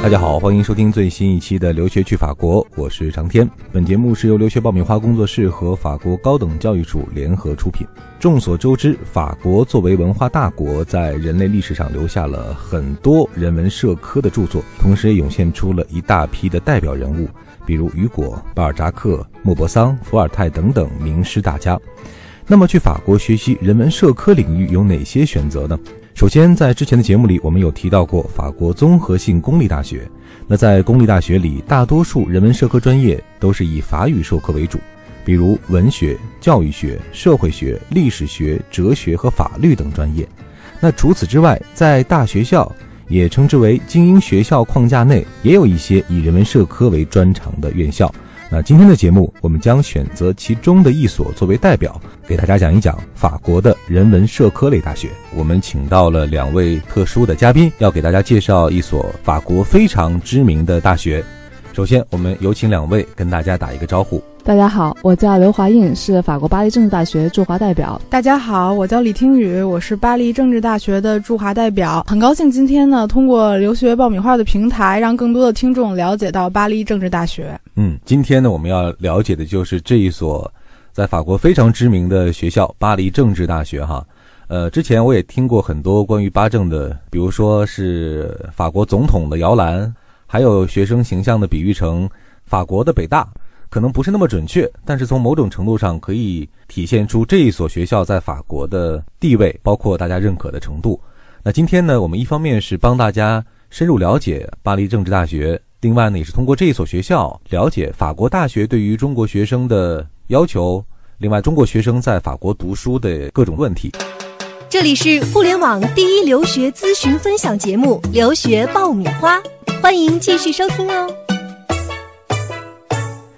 大家好，欢迎收听最新一期的《留学去法国》，我是长天。本节目是由留学爆米花工作室和法国高等教育署联合出品。众所周知，法国作为文化大国，在人类历史上留下了很多人文社科的著作，同时也涌现出了一大批的代表人物，比如雨果、巴尔扎克、莫泊桑、伏尔泰等等名师大家。那么，去法国学习人文社科领域有哪些选择呢？首先，在之前的节目里，我们有提到过法国综合性公立大学。那在公立大学里，大多数人文社科专业都是以法语授课为主，比如文学、教育学、社会学、历史学、哲学和法律等专业。那除此之外，在大学校，也称之为精英学校框架内，也有一些以人文社科为专长的院校。那今天的节目，我们将选择其中的一所作为代表，给大家讲一讲法国的人文社科类大学。我们请到了两位特殊的嘉宾，要给大家介绍一所法国非常知名的大学。首先，我们有请两位跟大家打一个招呼。大家好，我叫刘华印，是法国巴黎政治大学驻华代表。大家好，我叫李听雨，我是巴黎政治大学的驻华代表。很高兴今天呢，通过留学爆米花的平台，让更多的听众了解到巴黎政治大学。嗯，今天呢，我们要了解的就是这一所在法国非常知名的学校——巴黎政治大学。哈，呃，之前我也听过很多关于巴政的，比如说是法国总统的摇篮，还有学生形象的比喻成法国的北大。可能不是那么准确，但是从某种程度上可以体现出这一所学校在法国的地位，包括大家认可的程度。那今天呢，我们一方面是帮大家深入了解巴黎政治大学，另外呢，也是通过这一所学校了解法国大学对于中国学生的要求，另外中国学生在法国读书的各种问题。这里是互联网第一留学咨询分享节目《留学爆米花》，欢迎继续收听哦。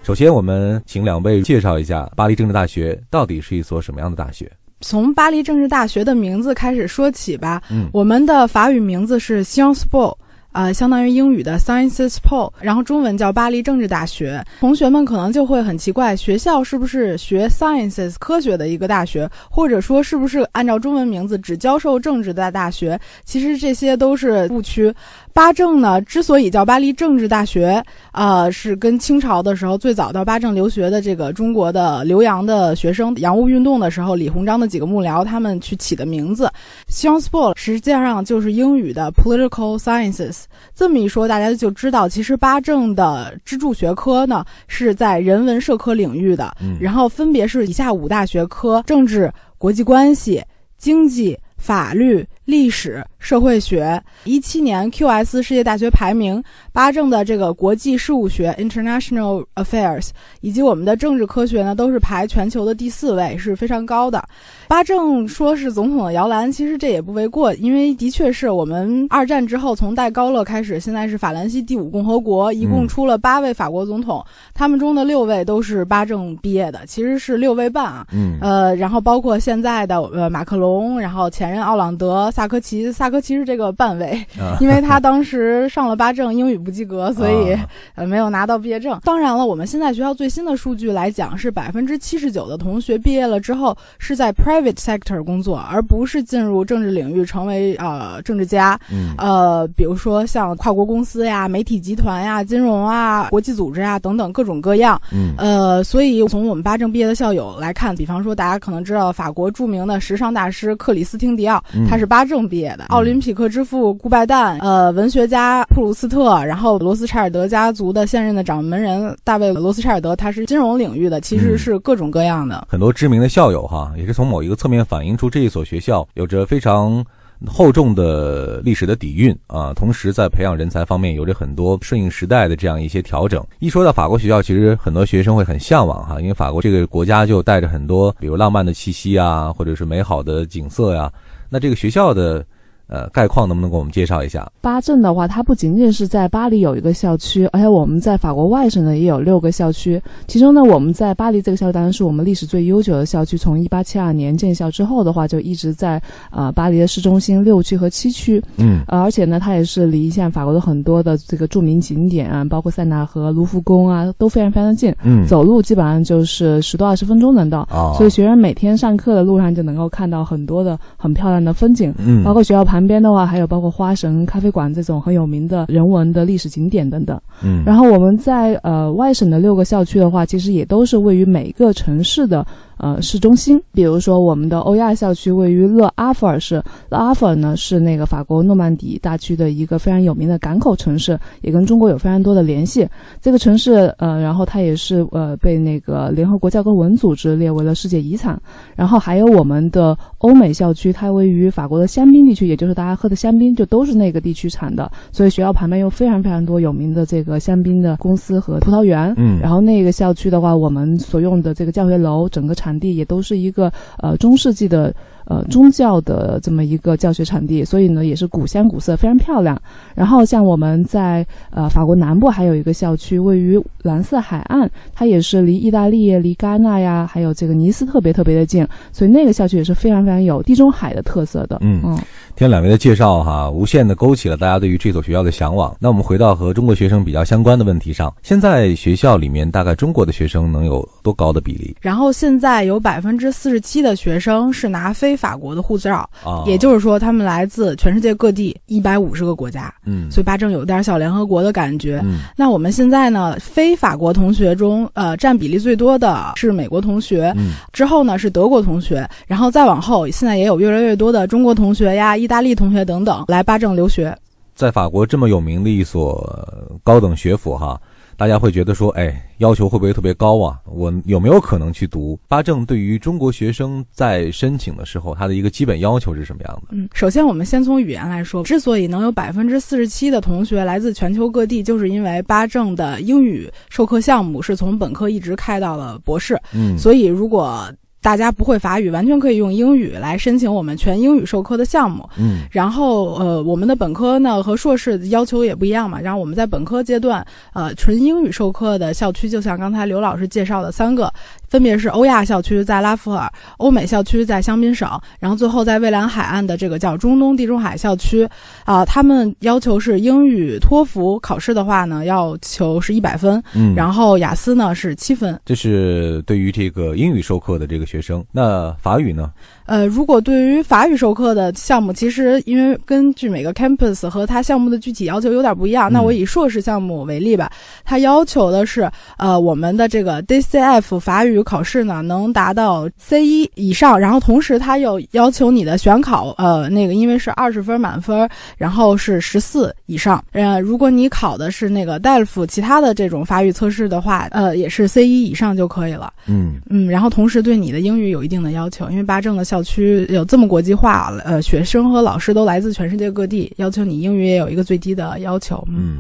首先，我们请两位介绍一下巴黎政治大学到底是一所什么样的大学。从巴黎政治大学的名字开始说起吧。嗯，我们的法语名字是 Sciences Po，啊，相当于英语的 Sciences Po，然后中文叫巴黎政治大学。同学们可能就会很奇怪，学校是不是学 Sciences 科学的一个大学，或者说是不是按照中文名字只教授政治的大学？其实这些都是误区。巴政呢，之所以叫巴黎政治大学，呃，是跟清朝的时候最早到巴政留学的这个中国的留洋的学生，洋务运动的时候，李鸿章的几个幕僚他们去起的名字。Sciences Po 实际上就是英语的 Political Sciences。这么一说，大家就知道，其实巴政的支柱学科呢是在人文社科领域的，然后分别是以下五大学科：政治、国际关系、经济、法律、历史。社会学，一七年 QS 世界大学排名，巴政的这个国际事务学 International Affairs 以及我们的政治科学呢，都是排全球的第四位，是非常高的。巴政说是总统的摇篮，其实这也不为过，因为的确是我们二战之后从戴高乐开始，现在是法兰西第五共和国，一共出了八位法国总统，他们中的六位都是巴政毕业的，其实是六位半啊。嗯，呃，然后包括现在的呃马克龙，然后前任奥朗德、萨科齐、萨。其实这个半位，因为他当时上了八证，英语不及格，所以呃没有拿到毕业证。当然了，我们现在学校最新的数据来讲，是百分之七十九的同学毕业了之后是在 private sector 工作，而不是进入政治领域成为呃政治家。呃，比如说像跨国公司呀、媒体集团呀、金融啊、国际组织啊等等各种各样。呃，所以从我们八证毕业的校友来看，比方说大家可能知道法国著名的时尚大师克里斯汀迪奥，他是八证毕业的。奥林匹克之父顾拜旦，呃，文学家普鲁斯特，然后罗斯柴尔德家族的现任的掌门人大卫罗斯柴尔德，他是金融领域的，其实是各种各样的很多知名的校友哈，也是从某一个侧面反映出这一所学校有着非常厚重的历史的底蕴啊，同时在培养人才方面有着很多顺应时代的这样一些调整。一说到法国学校，其实很多学生会很向往哈，因为法国这个国家就带着很多比如浪漫的气息啊，或者是美好的景色呀，那这个学校的。呃，概况能不能给我们介绍一下？巴镇的话，它不仅仅是在巴黎有一个校区，而且我们在法国外省呢也有六个校区。其中呢，我们在巴黎这个校区当然是我们历史最悠久的校区，从一八七二年建校之后的话，就一直在呃巴黎的市中心六区和七区。嗯，呃，而且呢，它也是离现在法国的很多的这个著名景点啊，包括塞纳河、卢浮宫啊，都非常非常的近。嗯，走路基本上就是十多二十分钟能到。哦，所以学生每天上课的路上就能够看到很多的很漂亮的风景。嗯，包括学校旁边的话，还有包括花神咖啡馆这种很有名的人文的历史景点等等。嗯，然后我们在呃外省的六个校区的话，其实也都是位于每个城市的呃市中心。比如说我们的欧亚校区位于勒阿弗尔市，勒阿弗尔呢是那个法国诺曼底大区的一个非常有名的港口城市，也跟中国有非常多的联系。这个城市呃，然后它也是呃被那个联合国教科文组织列为了世界遗产。然后还有我们的欧美校区，它位于法国的香槟地区，也就是大家喝的香槟就都是那个地区产的，所以学校旁边有非常非常多有名的这个香槟的公司和葡萄园。嗯，然后那个校区的话，我们所用的这个教学楼，整个场地也都是一个呃中世纪的。呃，宗教的这么一个教学场地，所以呢也是古香古色，非常漂亮。然后像我们在呃法国南部还有一个校区，位于蓝色海岸，它也是离意大利、离戛纳呀，还有这个尼斯特别特别的近，所以那个校区也是非常非常有地中海的特色的。嗯嗯，听两位的介绍哈，无限的勾起了大家对于这所学校的向往。那我们回到和中国学生比较相关的问题上，现在学校里面大概中国的学生能有多高的比例？然后现在有百分之四十七的学生是拿非法国的护照，哦，也就是说他们来自全世界各地一百五十个国家，嗯，所以巴正有点小联合国的感觉。嗯那我们现在呢，非法国同学中，呃，占比例最多的是美国同学，嗯之后呢是德国同学，然后再往后，现在也有越来越多的中国同学呀、意大利同学等等来巴正留学。在法国这么有名的一所呃高等学府哈，大家会觉得说，哎，要求会不会特别高啊？我有没有可能去读？巴正对于中国学生在申请的时候，他的一个基本要求是什么样的？嗯，首先我们先从语言来说，之所以能有百分之四十七的同学来自全球各地，就是因为巴正的英语授课项目是从本科一直开到了博士，嗯，所以如果大家不会法语，完全可以用英语来申请我们全英语授课的项目。嗯然后，呃，我们的本科呢和硕士要求也不一样嘛。然后我们在本科阶段，呃，纯英语授课的校区，就像刚才刘老师介绍的三个，分别是欧亚校区在拉弗尔，欧美校区在香槟省，然后最后在蔚蓝海岸的这个叫中东地中海校区。啊、他们要求是英语托福考试的话呢，要求是一百分，嗯，然后雅思呢是七分。这是对于这个英语授课的这个学生，那法语呢？呃，如果对于法语授课的项目，其实因为根据每个 campus 和它项目的具体要求有点不一样。那我以硕士项目为例吧，它要求的是，呃，我们的这个 DCF 法语考试呢能达到 C 一以上，然后同时它又要求你的选考，呃，那个因为是二十分满分，然后是十四以上。呃，如果你考的是那个 DELF 其他的这种法语测试的话，呃，也是 C 一以上就可以了。嗯嗯，然后同时对你的英语有一定的要求，因为八正的校区有这么国际化，呃，学生和老师都来自全世界各地，要求你英语也有一个最低的要求。嗯，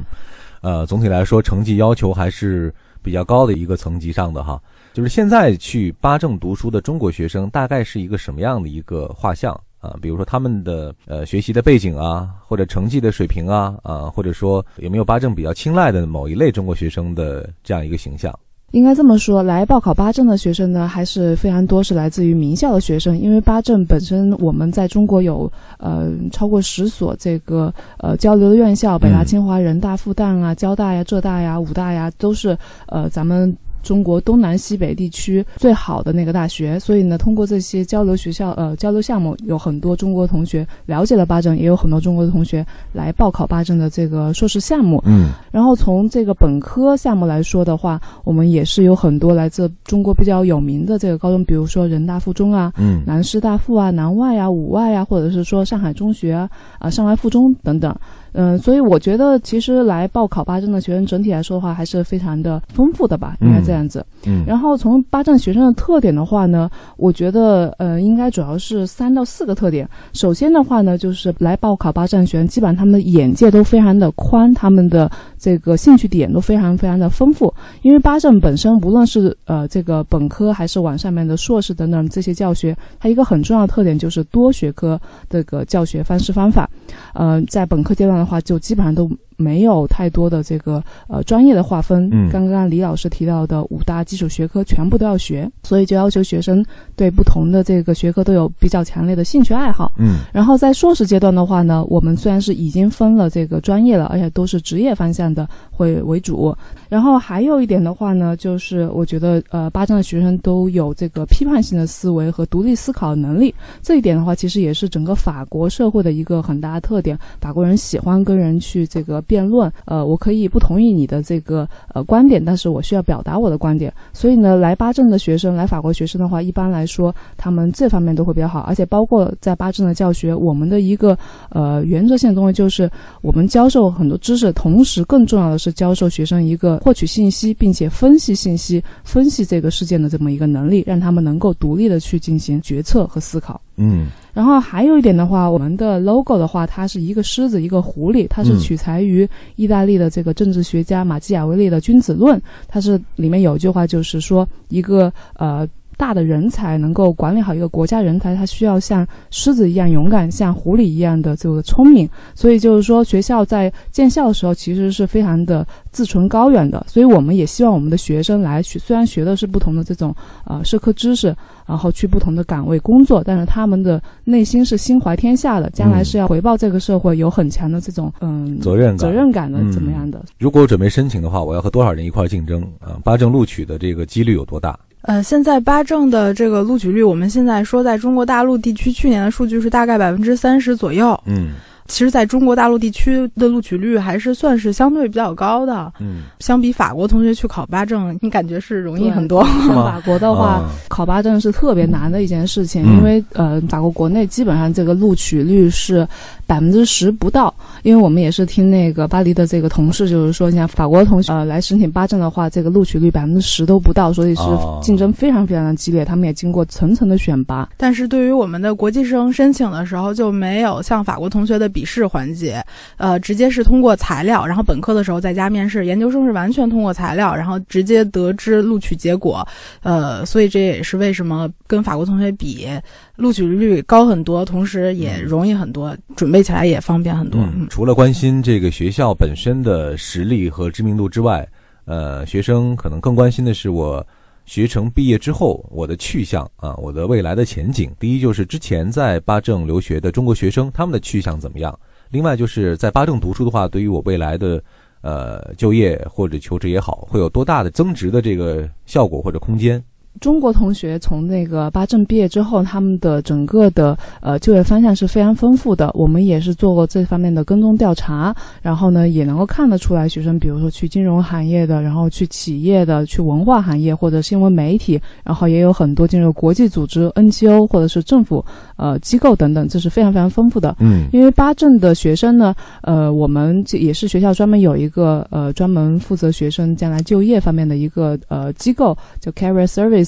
呃，总体来说，成绩要求还是比较高的一个层级上的哈。就是现在去八正读书的中国学生，大概是一个什么样的一个画像啊？比如说他们的呃学习的背景啊，或者成绩的水平啊，啊，或者说有没有八正比较青睐的某一类中国学生的这样一个形象？应该这么说，来报考八证的学生呢，还是非常多是来自于名校的学生，因为八证本身我们在中国有呃超过十所这个呃交流的院校，北大、嗯清华、人大、复旦啊、交大呀、浙大呀、武大呀，都是呃咱们。中国东南西北地区最好的那个大学，所以呢，通过这些交流学校呃交流项目，有很多中国同学了解了巴正，也有很多中国的同学来报考巴正的这个硕士项目。嗯然后从这个本科项目来说的话，我们也是有很多来自中国比较有名的这个高中，比如说人大附中啊、嗯南师大附啊、南外啊、武外啊，或者是说上海中学啊、啊上外附中等等。嗯，所以我觉得其实来报考八正的学生整体来说的话，还是非常的丰富的吧，应该这样子。嗯，然后从八正学生的特点的话呢，我觉得呃，应该主要是三到四个特点。首先的话呢，就是来报考八正学生，基本上他们的眼界都非常的宽，他们的这个兴趣点都非常非常的丰富。因为八正本身无论是呃这个本科还是往上面的硕士等等这些教学，它一个很重要的特点就是多学科这个教学方式方法。呃，在本科阶段话，就基本上都。没有太多的这个呃专业的划分，嗯，刚刚李老师提到的五大基础学科全部都要学，所以就要求学生对不同的这个学科都有比较强烈的兴趣爱好，嗯，然后在硕士阶段的话呢，我们虽然是已经分了这个专业了，而且都是职业方向的会为主，然后还有一点的话呢，就是我觉得呃八正的学生都有这个批判性的思维和独立思考能力，这一点的话其实也是整个法国社会的一个很大的特点，法国人喜欢跟人去这个。辩论，呃，我可以不同意你的这个呃观点，但是我需要表达我的观点。所以呢，来巴正的学生，来法国学生的话，一般来说，他们这方面都会比较好。而且包括在巴正的教学，我们的一个呃原则性的东西就是，我们教授很多知识，同时更重要的是教授学生一个获取信息，并且分析信息、分析这个事件的这么一个能力，让他们能够独立的去进行决策和思考。嗯。然后还有一点的话，我们的 logo 的话，它是一个狮子，一个狐狸，它是取材于意大利的这个政治学家马基雅维利的《君子论》，它是里面有一句话，就是说一个呃。大的人才能够管理好一个国家人才，他需要像狮子一样勇敢，像狐狸一样的这个聪明。所以就是说，学校在建校的时候其实是非常的自存高远的。所以我们也希望我们的学生来学，虽然学的是不同的这种呃社科知识，然后去不同的岗位工作，但是他们的内心是心怀天下的，将来是要回报这个社会，有很强的这种嗯责任责任感的怎么样的？如果准备申请的话，我要和多少人一块竞争啊？八正录取的这个几率有多大？呃，现在八证的这个录取率，我们现在说在中国大陆地区，去年的数据是大概百分之三十左右。嗯。其实，在中国大陆地区的录取率还是算是相对比较高的。嗯，相比法国同学去考八证，你感觉是容易很多。法国的话，考八证是特别难的一件事情，因为呃，法国国内基本上这个录取率是百分之十不到。因为我们也是听那个巴黎的这个同事，就是说，像法国同学呃来申请八证的话，这个录取率百分之十都不到，所以是竞争非常非常的激烈。他们也经过层层的选拔，但是对于我们的国际生申请的时候，就没有像法国同学的。笔试环节，呃，直接是通过材料，然后本科的时候在家面试，研究生是完全通过材料，然后直接得知录取结果，呃，所以这也是为什么跟法国同学比，录取率高很多，同时也容易很多，准备起来也方便很多。嗯，除了关心这个学校本身的实力和知名度之外，呃，学生可能更关心的是我。学成毕业之后，我的去向啊，我的未来的前景。第一就是之前在巴政留学的中国学生，他们的去向怎么样？另外就是在巴政读书的话，对于我未来的，呃，就业或者求职也好，会有多大的增值的这个效果或者空间？中国同学从那个八正毕业之后，他们的整个的呃就业方向是非常丰富的。我们也是做过这方面的跟踪调查，然后呢也能够看得出来，学生比如说去金融行业的，然后去企业的，去文化行业或者新闻媒体，然后也有很多进入国际组织、NGO 或者是政府呃机构等等，这是非常非常丰富的。嗯，因为八正的学生呢，呃，我们也是学校专门有一个呃专门负责学生将来就业方面的一个呃机构，叫 Career Service。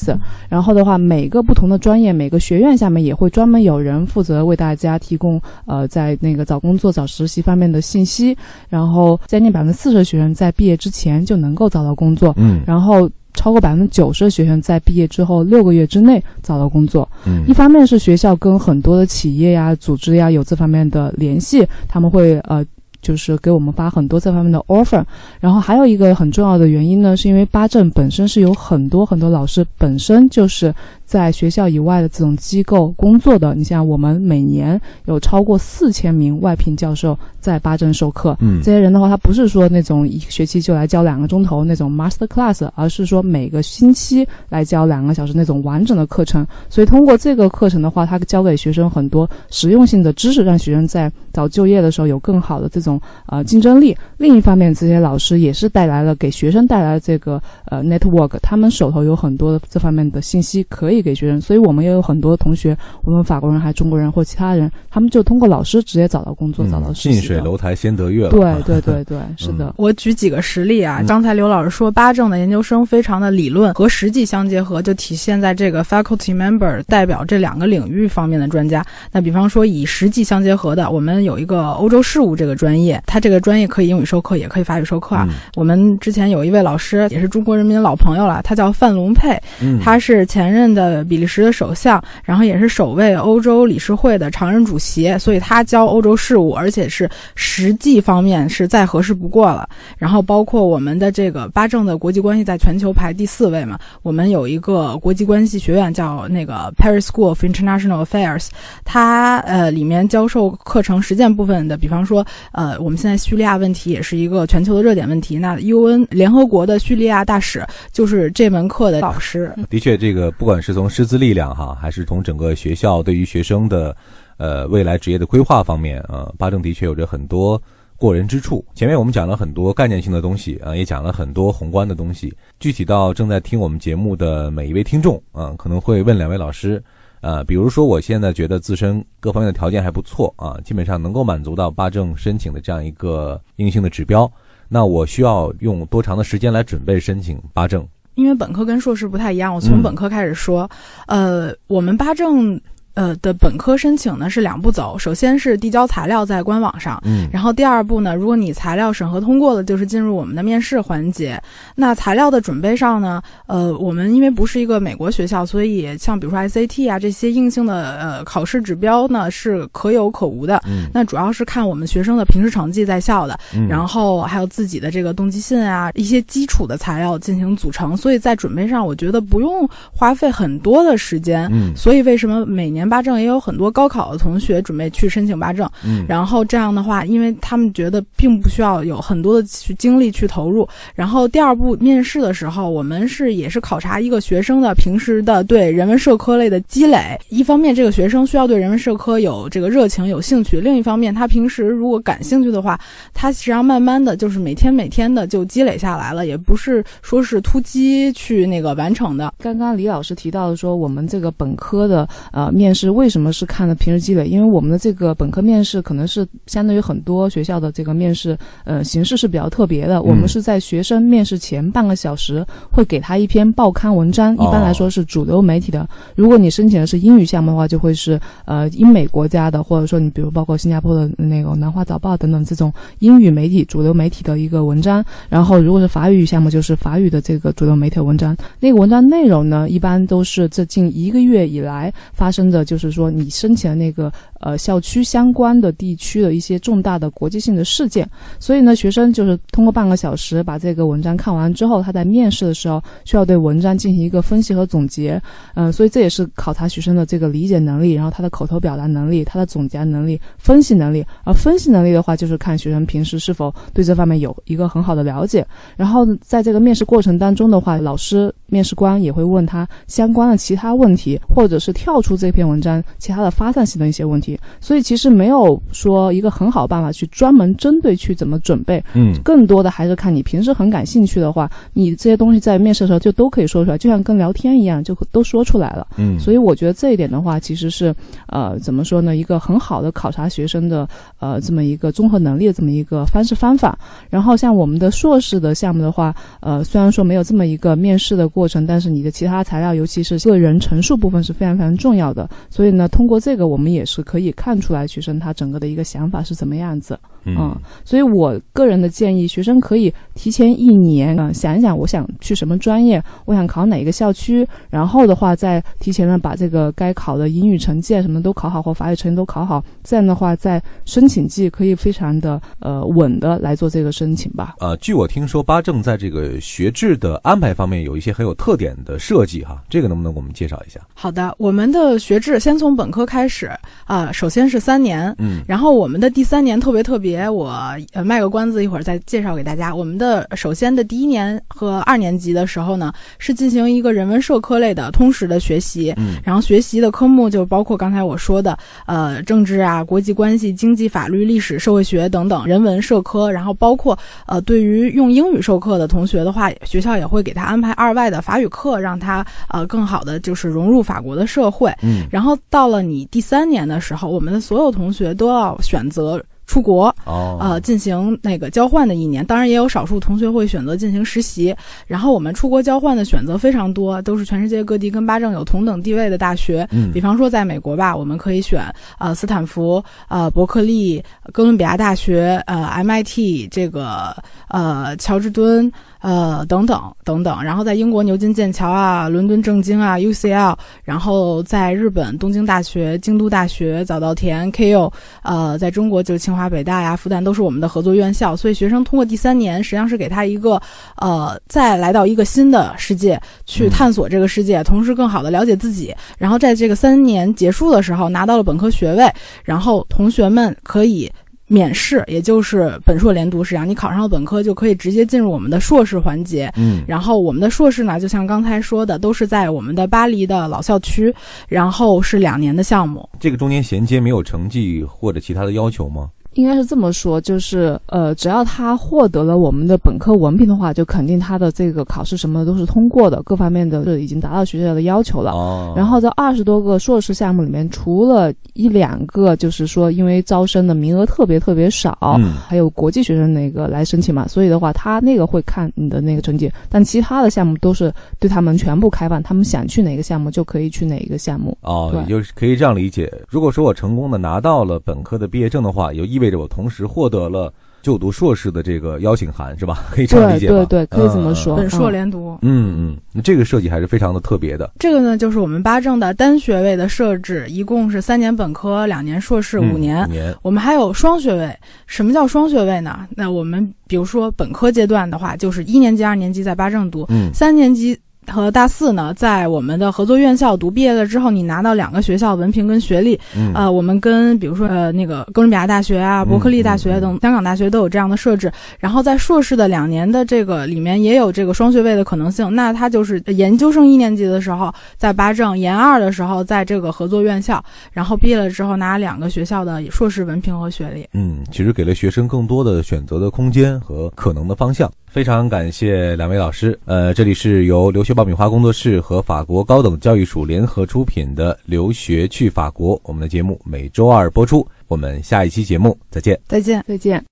然后的话，每个不同的专业，每个学院下面也会专门有人负责为大家提供呃，在那个找工作、找实习方面的信息。然后将近百分之四十的学生在毕业之前就能够找到工作，嗯，然后超过百分之九十的学生在毕业之后六个月之内找到工作。嗯，一方面是学校跟很多的企业呀、组织呀有这方面的联系，他们会呃。就是给我们发很多这方面的 offer，然后还有一个很重要的原因呢，是因为八正本身是有很多很多老师本身就是。在学校以外的这种机构工作的，你像我们每年有超过四千名外聘教授在巴镇授课。嗯，这些人的话，他不是说那种一学期就来教两个钟头那种 master class，而是说每个星期来教两个小时那种完整的课程。所以通过这个课程的话，他教给学生很多实用性的知识，让学生在找就业的时候有更好的这种呃竞争力。另一方面，这些老师也是带来了给学生带来了这个呃 network，他们手头有很多这方面的信息可以。以给学生。所以我们也有很多同学，无论法国人还是中国人或其他人，他们就通过老师直接找到工作，找到实习。近水楼台先得月了。对对对对，是的。我举几个实例啊，刚才刘老师说八正的研究生非常的理论和实际相结合，就体现在这个 faculty member 代表这两个领域方面的专家。那比方说以实际相结合的，我们有一个欧洲事务这个专业，它这个专业可以英语授课，也可以法语授课啊。我们之前有一位老师，也是中国人民老朋友了，他叫范龙佩，他是前任的呃比利时的首相，然后也是首位欧洲理事会的常任主席，所以他教欧洲事务，而且是实际方面是再合适不过了。然后包括我们的这个巴正的国际关系在全球排第四位嘛，我们有一个国际关系学院叫那个 Paris School of International Affairs，它呃里面教授课程实践部分的，比方说呃我们现在叙利亚问题也是一个全球的热点问题，那 UN 联合国的叙利亚大使就是这门课的老师。的确，这个不管是从师资力量哈，还是从整个学校对于学生的呃未来职业的规划方面啊，八正的确有着很多。过人之处。前面我们讲了很多概念性的东西啊，也讲了很多宏观的东西。具体到正在听我们节目的每一位听众啊，可能会问两位老师，呃，比如说我现在觉得自身各方面的条件还不错啊，基本上能够满足到八正申请的这样一个硬性的指标，那我需要用多长的时间来准备申请八证？因为本科跟硕士不太一样，我从本科开始说，呃，我们八证。呃的本科申请呢是两步走，首先是递交材料在官网上，嗯，然后第二步呢，如果你材料审核通过了，就是进入我们的面试环节。那材料的准备上呢，呃，我们因为不是一个美国学校，所以像比如说 SAT 啊这些硬性的呃考试指标呢是可有可无的，嗯，那主要是看我们学生的平时成绩在校的，嗯，然后还有自己的这个动机信啊一些基础的材料进行组成，所以在准备上我觉得不用花费很多的时间，嗯，所以为什么每年。八证也有很多高考的同学准备去申请八证，嗯，然后这样的话，因为他们觉得并不需要有很多的去精力去投入。然后第二步面试的时候，我们是也是考察一个学生的平时的对人文社科类的积累。一方面，这个学生需要对人文社科有这个热情、有兴趣；另一方面，他平时如果感兴趣的话，他实际上慢慢的就是每天每天的就积累下来了，也不是说是突击去那个完成的。刚刚李老师提到的说，我们这个本科的呃面。是为什么是看的平时积累？因为我们的这个本科面试可能是相对于很多学校的这个面试，呃，形式是比较特别的。我们是在学生面试前半个小时会给他一篇报刊文章，一般来说是主流媒体的。如果你申请的是英语项目的话，就会是呃英美国家的，或者说你比如包括新加坡的那个南华早报等等这种英语媒体主流媒体的一个文章。然后如果是法语项目，就是法语的这个主流媒体文章。那个文章内容呢，一般都是这近一个月以来发生的。就是说，你申请的那个呃校区相关的地区的一些重大的国际性的事件，所以呢，学生就是通过半个小时把这个文章看完之后，他在面试的时候需要对文章进行一个分析和总结，嗯，所以这也是考察学生的这个理解能力，然后他的口头表达能力、他的总结能力、分析能力。而分析能力的话，就是看学生平时是否对这方面有一个很好的了解。然后在这个面试过程当中的话，老师、面试官也会问他相关的其他问题，或者是跳出这篇文。章其他的发散性的一些问题，所以其实没有说一个很好办法去专门针对去怎么准备，嗯，更多的还是看你平时很感兴趣的话，你这些东西在面试的时候就都可以说出来，就像跟聊天一样，就都说出来了，嗯，所以我觉得这一点的话，其实是呃怎么说呢，一个很好的考察学生的呃这么一个综合能力的这么一个方式方法。然后像我们的硕士的项目的话，呃虽然说没有这么一个面试的过程，但是你的其他材料，尤其是个人陈述部分是非常非常重要的。所以呢，通过这个，我们也是可以看出来学生他整个的一个想法是怎么样子。嗯，所以我个人的建议，学生可以提前一年嗯想一想，我想去什么专业，我想考哪一个校区，然后的话再提前呢把这个该考的英语成绩啊什么都考好，或法语成绩都考好，这样的话在申请季可以非常的呃稳的来做这个申请吧。呃，据我听说，八正在这个学制的安排方面有一些很有特点的设计哈，这个能不能给我们介绍一下？好的，我们的学制先从本科开始啊，呃，首先是三年，嗯然后我们的第三年特别特别，我呃卖个关子，一会儿再介绍给大家。我们的首先的第一年和二年级的时候呢，是进行一个人文社科类的通识的学习，嗯然后学习的科目就包括刚才我说的，呃，政治啊、国际关系、经济、法律、历史、社会学等等人文社科，然后包括呃，对于用英语授课的同学的话，学校也会给他安排二外的法语课，让他呃更好的就是融入法国的社会。嗯然后到了你第三年的时候，我们的所有同学都要选择出国，哦呃，进行那个交换的一年。当然，也有少数同学会选择进行实习。然后我们出国交换的选择非常多，都是全世界各地跟巴政有同等地位的大学。嗯比方说，在美国吧，我们可以选呃斯坦福、呃伯克利、哥伦比亚大学、呃 MIT 这个呃乔治敦呃等等等等。然后在英国牛津、剑桥啊、伦敦政经啊、UCL，然后在日本东京大学、京都大学、早稻田、KU，呃，在中国就是清华、北大呀、复旦都是我们的合作院校。所以学生通过第三年，实际上是给他一个呃再来到一个新的世界去嗯探索这个世界，同时更好的了解自己。然后在这个三年结束的时候拿到了本科学位，然后同学们可以。免试，也就是本硕连读，实际上你考上了本科就可以直接进入我们的硕士环节。嗯然后我们的硕士呢，就像刚才说的，都是在我们的巴黎的老校区，然后是两年的项目。这个中间衔接没有成绩或者其他的要求吗？应该是这么说，就是呃，只要他获得了我们的本科文凭的话，就肯定他的这个考试什么的都是通过的，各方面的是已经达到学校的要求了。哦，然后在二十多个硕士项目里面，除了一两个，就是说因为招生的名额特别特别少，嗯还有国际学生那个来申请嘛，所以的话，他那个会看你的那个成绩，但其他的项目都是对他们全部开放，他们想去哪个项目就可以去哪一个项目。哦，就是可以这样理解。如果说我成功的拿到了本科的毕业证的话，也就意味着我同时获得了就读硕士的这个邀请函，是吧？可以这样理解吧？对对对可以这么说本硕连读。嗯嗯，那这个设计还是非常的特别的。这个呢，就是我们八正的单学位的设置，一共是三年本科、两年硕士、嗯五年五。年，我们还有双学位。什么叫双学位呢？那我们比如说本科阶段的话，就是一年级、二年级在八正读，嗯三年级和大四呢，在我们的合作院校读。毕业了之后，你拿到两个学校文凭跟学历。嗯呃，我们跟比如说呃那个哥伦比亚大学啊、伯克利大学嗯等香港大学都有这样的设置。然后在硕士的两年的这个里面也有这个双学位的可能性。那他就是研究生一年级的时候在八政，研二的时候在这个合作院校，然后毕业了之后拿两个学校的硕士文凭和学历。嗯，其实给了学生更多的选择的空间和可能的方向。非常感谢两位老师。呃，这里是由留学爆米花工作室和法国高等教育署联合出品的《留学去法国》，我们的节目每周二播出。我们下一期节目再见。再见。再见。